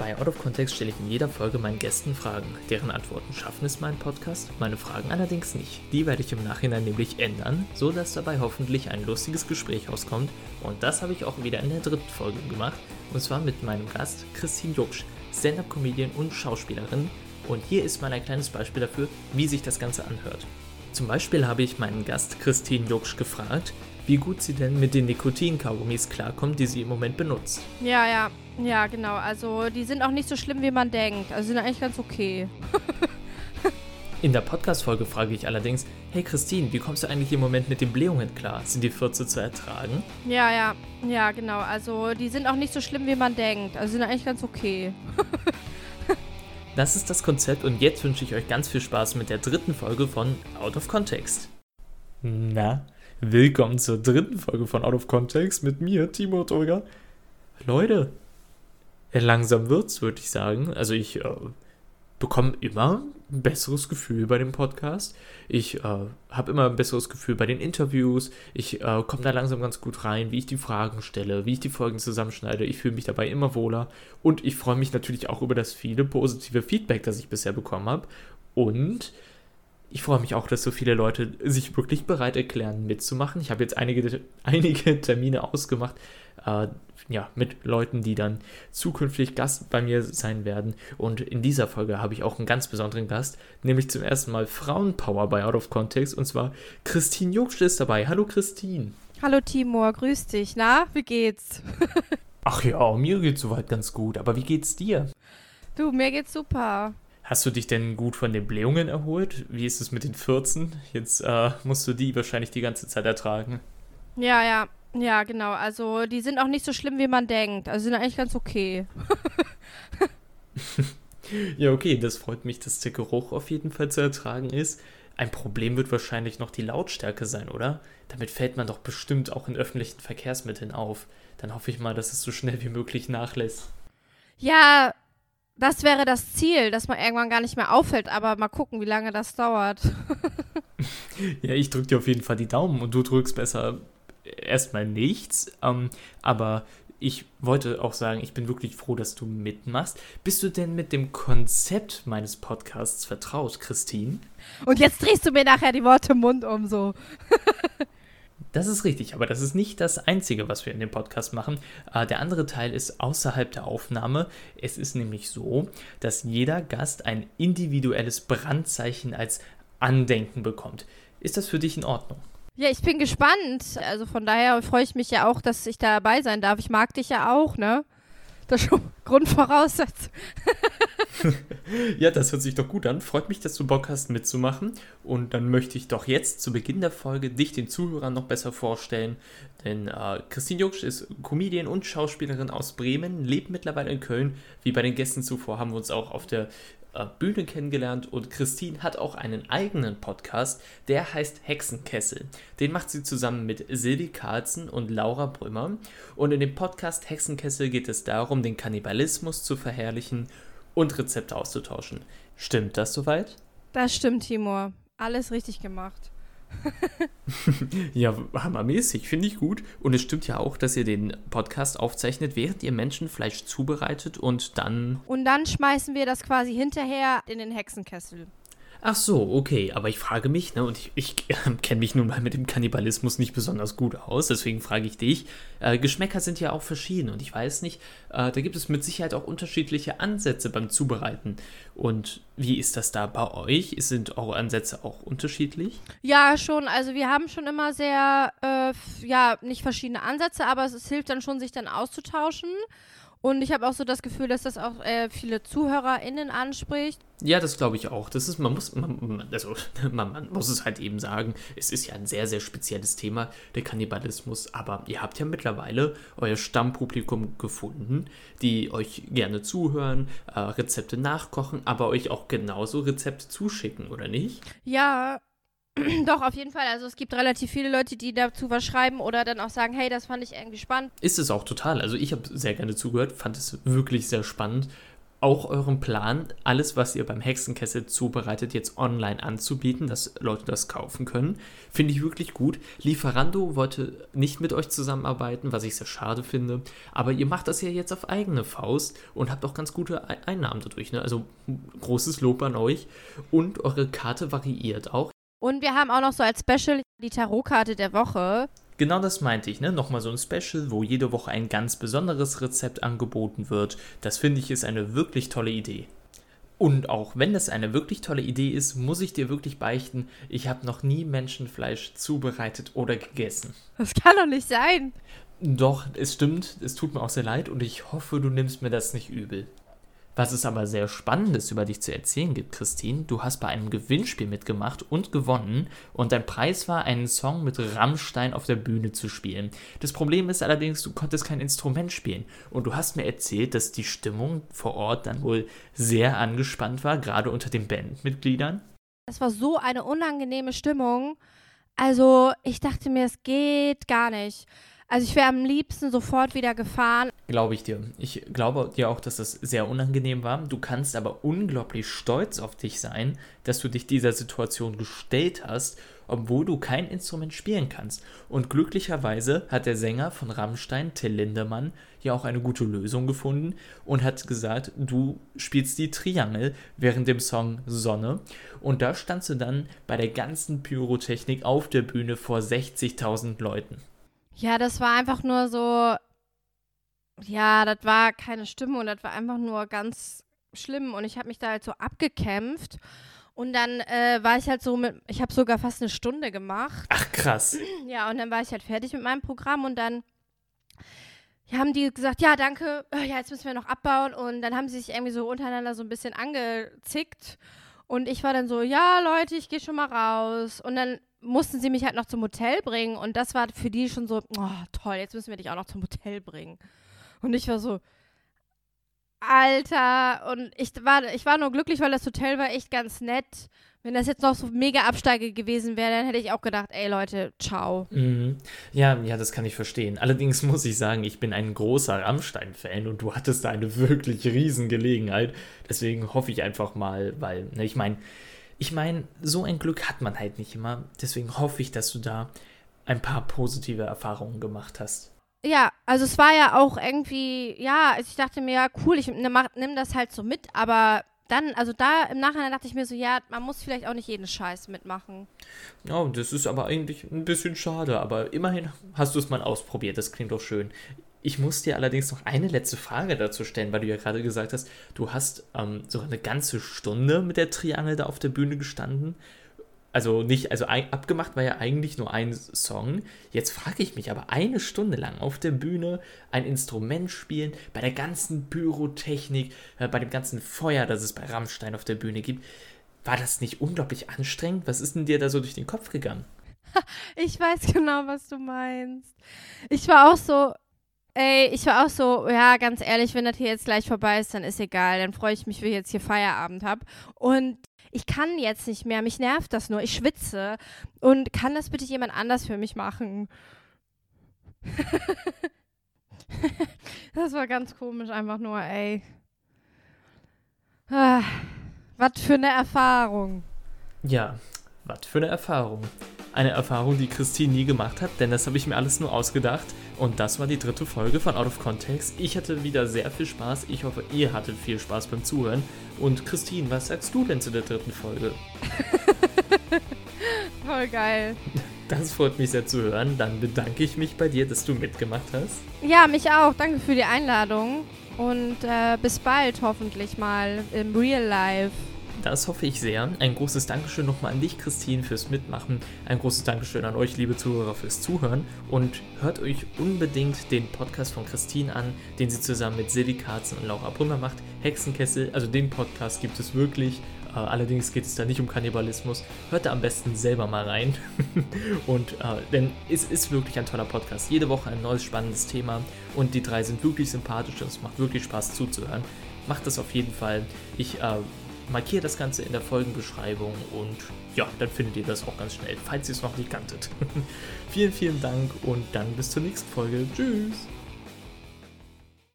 Bei Out of Context stelle ich in jeder Folge meinen Gästen Fragen. Deren Antworten schaffen es meinen Podcast, meine Fragen allerdings nicht. Die werde ich im Nachhinein nämlich ändern, so dass dabei hoffentlich ein lustiges Gespräch rauskommt. Und das habe ich auch wieder in der dritten Folge gemacht. Und zwar mit meinem Gast Christine Jucksch, Stand-up-Comedian und Schauspielerin. Und hier ist mal ein kleines Beispiel dafür, wie sich das Ganze anhört. Zum Beispiel habe ich meinen Gast Christine Jucksch gefragt, wie gut sie denn mit den Nikotinkaugummis klarkommt, die sie im Moment benutzt. Ja, ja, ja, genau. Also die sind auch nicht so schlimm, wie man denkt. Also sind eigentlich ganz okay. In der Podcast-Folge frage ich allerdings, hey Christine, wie kommst du eigentlich im Moment mit den Blähungen klar? Sind die Fürze zu ertragen? Ja, ja, ja, genau. Also die sind auch nicht so schlimm, wie man denkt. Also sind eigentlich ganz okay. das ist das Konzept und jetzt wünsche ich euch ganz viel Spaß mit der dritten Folge von Out of Context. Na, willkommen zur dritten Folge von Out of Context mit mir, Timo Tolga. Leute, langsam wird's, würde ich sagen. Also ich äh, bekomme immer ein besseres Gefühl bei dem Podcast. Ich äh, habe immer ein besseres Gefühl bei den Interviews. Ich äh, komme da langsam ganz gut rein, wie ich die Fragen stelle, wie ich die Folgen zusammenschneide. Ich fühle mich dabei immer wohler. Und ich freue mich natürlich auch über das viele positive Feedback, das ich bisher bekommen habe. Und ich freue mich auch, dass so viele Leute sich wirklich bereit erklären, mitzumachen. Ich habe jetzt einige, einige Termine ausgemacht, äh, ja, mit Leuten, die dann zukünftig Gast bei mir sein werden. Und in dieser Folge habe ich auch einen ganz besonderen Gast, nämlich zum ersten Mal Frauenpower bei Out of Context. Und zwar Christine Jucksch ist dabei. Hallo Christine. Hallo Timur, grüß dich. Na, wie geht's? Ach ja, mir geht's soweit ganz gut. Aber wie geht's dir? Du, mir geht's super. Hast du dich denn gut von den Blähungen erholt? Wie ist es mit den 14? Jetzt äh, musst du die wahrscheinlich die ganze Zeit ertragen. Ja, ja, ja, genau. Also die sind auch nicht so schlimm, wie man denkt. Also sind eigentlich ganz okay. ja, okay, das freut mich, dass der Geruch auf jeden Fall zu ertragen ist. Ein Problem wird wahrscheinlich noch die Lautstärke sein, oder? Damit fällt man doch bestimmt auch in öffentlichen Verkehrsmitteln auf. Dann hoffe ich mal, dass es so schnell wie möglich nachlässt. Ja, das wäre das Ziel, dass man irgendwann gar nicht mehr auffällt, aber mal gucken, wie lange das dauert. ja, ich drücke dir auf jeden Fall die Daumen und du drückst besser erstmal nichts. Ähm, aber ich wollte auch sagen, ich bin wirklich froh, dass du mitmachst. Bist du denn mit dem Konzept meines Podcasts vertraut, Christine? Und jetzt drehst du mir nachher die Worte im Mund um so. Das ist richtig, aber das ist nicht das Einzige, was wir in dem Podcast machen. Äh, der andere Teil ist außerhalb der Aufnahme. Es ist nämlich so, dass jeder Gast ein individuelles Brandzeichen als Andenken bekommt. Ist das für dich in Ordnung? Ja, ich bin gespannt. Also von daher freue ich mich ja auch, dass ich dabei sein darf. Ich mag dich ja auch, ne? Das ist schon Grundvoraussetzung. ja, das hört sich doch gut an. Freut mich, dass du Bock hast mitzumachen. Und dann möchte ich doch jetzt zu Beginn der Folge dich den Zuhörern noch besser vorstellen. Denn äh, Christine Jucksch ist Comedian und Schauspielerin aus Bremen, lebt mittlerweile in Köln. Wie bei den Gästen zuvor haben wir uns auch auf der Bühne kennengelernt und Christine hat auch einen eigenen Podcast, der heißt Hexenkessel. Den macht sie zusammen mit Silvi Carlsen und Laura Brümmer. Und in dem Podcast Hexenkessel geht es darum, den Kannibalismus zu verherrlichen und Rezepte auszutauschen. Stimmt das soweit? Das stimmt, Timur. Alles richtig gemacht. ja, hammermäßig, finde ich gut. Und es stimmt ja auch, dass ihr den Podcast aufzeichnet, während ihr Menschenfleisch zubereitet und dann. Und dann schmeißen wir das quasi hinterher in den Hexenkessel. Ach so, okay, aber ich frage mich, ne, und ich, ich äh, kenne mich nun mal mit dem Kannibalismus nicht besonders gut aus, deswegen frage ich dich. Äh, Geschmäcker sind ja auch verschieden und ich weiß nicht, äh, da gibt es mit Sicherheit auch unterschiedliche Ansätze beim Zubereiten. Und wie ist das da bei euch? Sind eure Ansätze auch unterschiedlich? Ja, schon. Also wir haben schon immer sehr, äh, ja, nicht verschiedene Ansätze, aber es, es hilft dann schon, sich dann auszutauschen. Und ich habe auch so das Gefühl, dass das auch äh, viele ZuhörerInnen anspricht. Ja, das glaube ich auch. Das ist, man muss, man, also, man, man, muss es halt eben sagen, es ist ja ein sehr, sehr spezielles Thema, der Kannibalismus. Aber ihr habt ja mittlerweile euer Stammpublikum gefunden, die euch gerne zuhören, äh, Rezepte nachkochen, aber euch auch genauso Rezepte zuschicken, oder nicht? Ja, Doch, auf jeden Fall. Also es gibt relativ viele Leute, die dazu was schreiben oder dann auch sagen, hey, das fand ich irgendwie spannend. Ist es auch total. Also ich habe sehr gerne zugehört, fand es wirklich sehr spannend. auch euren Plan, alles, was ihr beim Hexenkessel zubereitet, jetzt online anzubieten, dass Leute das kaufen können. Finde ich wirklich gut. Lieferando wollte nicht mit euch zusammenarbeiten, was ich sehr schade finde. Aber ihr macht das ja jetzt auf eigene Faust und habt auch ganz gute Einnahmen dadurch. Ne? Also großes Lob an euch. Und eure Karte variiert auch. Und wir haben auch noch so als Special die Tarotkarte der Woche. Genau das meinte ich, ne? Nochmal so ein Special, wo jede Woche ein ganz besonderes Rezept angeboten wird. Das finde ich ist eine wirklich tolle Idee. Und auch wenn das eine wirklich tolle Idee ist, muss ich dir wirklich beichten, ich habe noch nie Menschenfleisch zubereitet oder gegessen. Das kann doch nicht sein. Doch, es stimmt, es tut mir auch sehr leid und ich hoffe, du nimmst mir das nicht übel. Was es aber sehr Spannendes über dich zu erzählen gibt, Christine, du hast bei einem Gewinnspiel mitgemacht und gewonnen und dein Preis war, einen Song mit Rammstein auf der Bühne zu spielen. Das Problem ist allerdings, du konntest kein Instrument spielen und du hast mir erzählt, dass die Stimmung vor Ort dann wohl sehr angespannt war, gerade unter den Bandmitgliedern. Es war so eine unangenehme Stimmung. Also ich dachte mir, es geht gar nicht. Also ich wäre am liebsten sofort wieder gefahren. Glaube ich dir. Ich glaube dir auch, dass das sehr unangenehm war. Du kannst aber unglaublich stolz auf dich sein, dass du dich dieser Situation gestellt hast, obwohl du kein Instrument spielen kannst. Und glücklicherweise hat der Sänger von Rammstein, Till Lindemann, ja auch eine gute Lösung gefunden und hat gesagt, du spielst die Triangel während dem Song Sonne. Und da standst du dann bei der ganzen Pyrotechnik auf der Bühne vor 60.000 Leuten. Ja, das war einfach nur so, ja, das war keine Stimmung, das war einfach nur ganz schlimm. Und ich habe mich da halt so abgekämpft. Und dann äh, war ich halt so mit, ich habe sogar fast eine Stunde gemacht. Ach krass. Ja, und dann war ich halt fertig mit meinem Programm. Und dann haben die gesagt, ja, danke, äh, ja, jetzt müssen wir noch abbauen. Und dann haben sie sich irgendwie so untereinander so ein bisschen angezickt. Und ich war dann so, ja, Leute, ich gehe schon mal raus. Und dann mussten sie mich halt noch zum Hotel bringen und das war für die schon so, oh, toll, jetzt müssen wir dich auch noch zum Hotel bringen. Und ich war so, Alter, und ich war, ich war nur glücklich, weil das Hotel war echt ganz nett. Wenn das jetzt noch so mega Absteige gewesen wäre, dann hätte ich auch gedacht, ey Leute, ciao. Mhm. Ja, ja, das kann ich verstehen. Allerdings muss ich sagen, ich bin ein großer Rammstein-Fan und du hattest da eine wirklich riesen Gelegenheit. Deswegen hoffe ich einfach mal, weil, ne, ich meine, ich meine, so ein Glück hat man halt nicht immer. Deswegen hoffe ich, dass du da ein paar positive Erfahrungen gemacht hast. Ja, also es war ja auch irgendwie, ja, ich dachte mir, ja, cool, ich nehme nimm das halt so mit, aber dann, also da im Nachhinein dachte ich mir so, ja, man muss vielleicht auch nicht jeden Scheiß mitmachen. Ja, das ist aber eigentlich ein bisschen schade, aber immerhin hast du es mal ausprobiert, das klingt doch schön. Ich muss dir allerdings noch eine letzte Frage dazu stellen, weil du ja gerade gesagt hast, du hast ähm, so eine ganze Stunde mit der Triangel da auf der Bühne gestanden. Also nicht, also abgemacht war ja eigentlich nur ein Song. Jetzt frage ich mich aber eine Stunde lang auf der Bühne ein Instrument spielen, bei der ganzen Pyrotechnik, äh, bei dem ganzen Feuer, das es bei Rammstein auf der Bühne gibt. War das nicht unglaublich anstrengend? Was ist denn dir da so durch den Kopf gegangen? Ich weiß genau, was du meinst. Ich war auch so, Ey, ich war auch so, ja, ganz ehrlich, wenn das hier jetzt gleich vorbei ist, dann ist egal. Dann freue ich mich, wenn ich jetzt hier Feierabend habe. Und ich kann jetzt nicht mehr, mich nervt das nur. Ich schwitze. Und kann das bitte jemand anders für mich machen? das war ganz komisch, einfach nur, ey. Ah, was für eine Erfahrung. Ja, was für eine Erfahrung. Eine Erfahrung, die Christine nie gemacht hat, denn das habe ich mir alles nur ausgedacht. Und das war die dritte Folge von Out of Context. Ich hatte wieder sehr viel Spaß. Ich hoffe, ihr hattet viel Spaß beim Zuhören. Und Christine, was sagst du denn zu der dritten Folge? Voll geil. Das freut mich sehr zu hören. Dann bedanke ich mich bei dir, dass du mitgemacht hast. Ja, mich auch. Danke für die Einladung. Und äh, bis bald hoffentlich mal im Real Life. Das hoffe ich sehr. Ein großes Dankeschön nochmal an dich, Christine, fürs Mitmachen. Ein großes Dankeschön an euch, liebe Zuhörer, fürs Zuhören. Und hört euch unbedingt den Podcast von Christine an, den sie zusammen mit Silly Karzen und Laura Brümmer macht. Hexenkessel, also den Podcast gibt es wirklich. Uh, allerdings geht es da nicht um Kannibalismus. Hört da am besten selber mal rein. und uh, denn es ist wirklich ein toller Podcast. Jede Woche ein neues spannendes Thema. Und die drei sind wirklich sympathisch und es macht wirklich Spaß zuzuhören. Macht das auf jeden Fall. Ich uh, markiere das Ganze in der Folgenbeschreibung und ja, dann findet ihr das auch ganz schnell, falls ihr es noch nicht kanntet. vielen, vielen Dank und dann bis zur nächsten Folge. Tschüss!